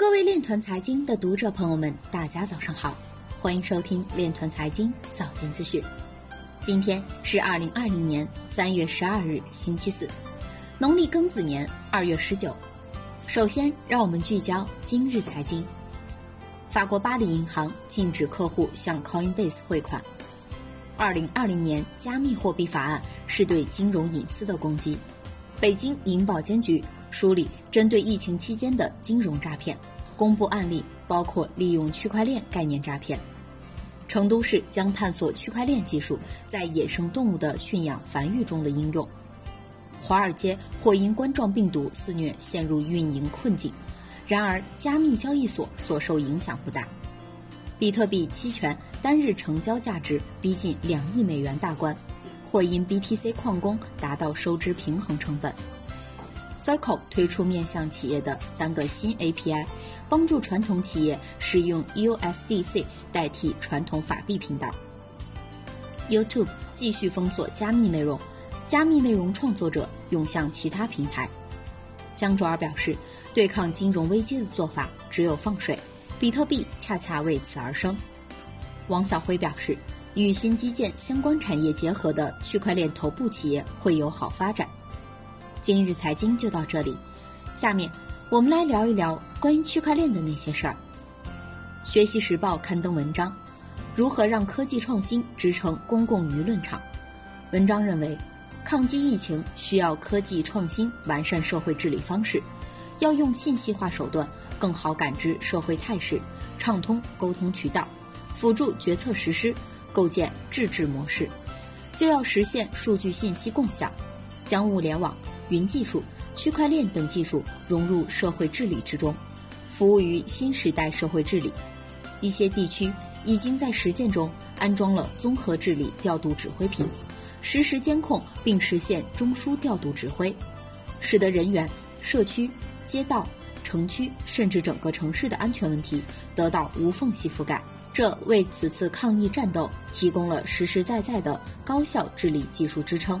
各位链团财经的读者朋友们，大家早上好，欢迎收听链团财经早间资讯。今天是二零二零年三月十二日，星期四，农历庚子年二月十九。首先，让我们聚焦今日财经。法国巴黎银行禁止客户向 Coinbase 汇款。二零二零年加密货币法案是对金融隐私的攻击。北京银保监局梳理针对疫情期间的金融诈骗，公布案例包括利用区块链概念诈骗。成都市将探索区块链技术在野生动物的驯养繁育中的应用。华尔街或因冠状病毒肆虐陷入运营困境，然而加密交易所所受影响不大。比特币期权单日成交价值逼近两亿美元大关，或因 BTC 矿工达到收支平衡成本。Circle 推出面向企业的三个新 API。帮助传统企业使用 USDC 代替传统法币频道。YouTube 继续封锁加密内容，加密内容创作者涌向其他平台。江卓尔表示，对抗金融危机的做法只有放水，比特币恰恰为此而生。王晓辉表示，与新基建相关产业结合的区块链头部企业会有好发展。今日财经就到这里，下面。我们来聊一聊关于区块链的那些事儿。学习时报刊登文章，如何让科技创新支撑公共舆论场？文章认为，抗击疫情需要科技创新完善社会治理方式，要用信息化手段更好感知社会态势，畅通沟通渠道，辅助决策实施，构建智治模式，就要实现数据信息共享，将物联网、云技术。区块链等技术融入社会治理之中，服务于新时代社会治理。一些地区已经在实践中安装了综合治理调度指挥屏，实时监控并实现中枢调度指挥，使得人员、社区、街道、城区甚至整个城市的安全问题得到无缝隙覆盖。这为此次抗疫战斗提供了实实在在的高效治理技术支撑。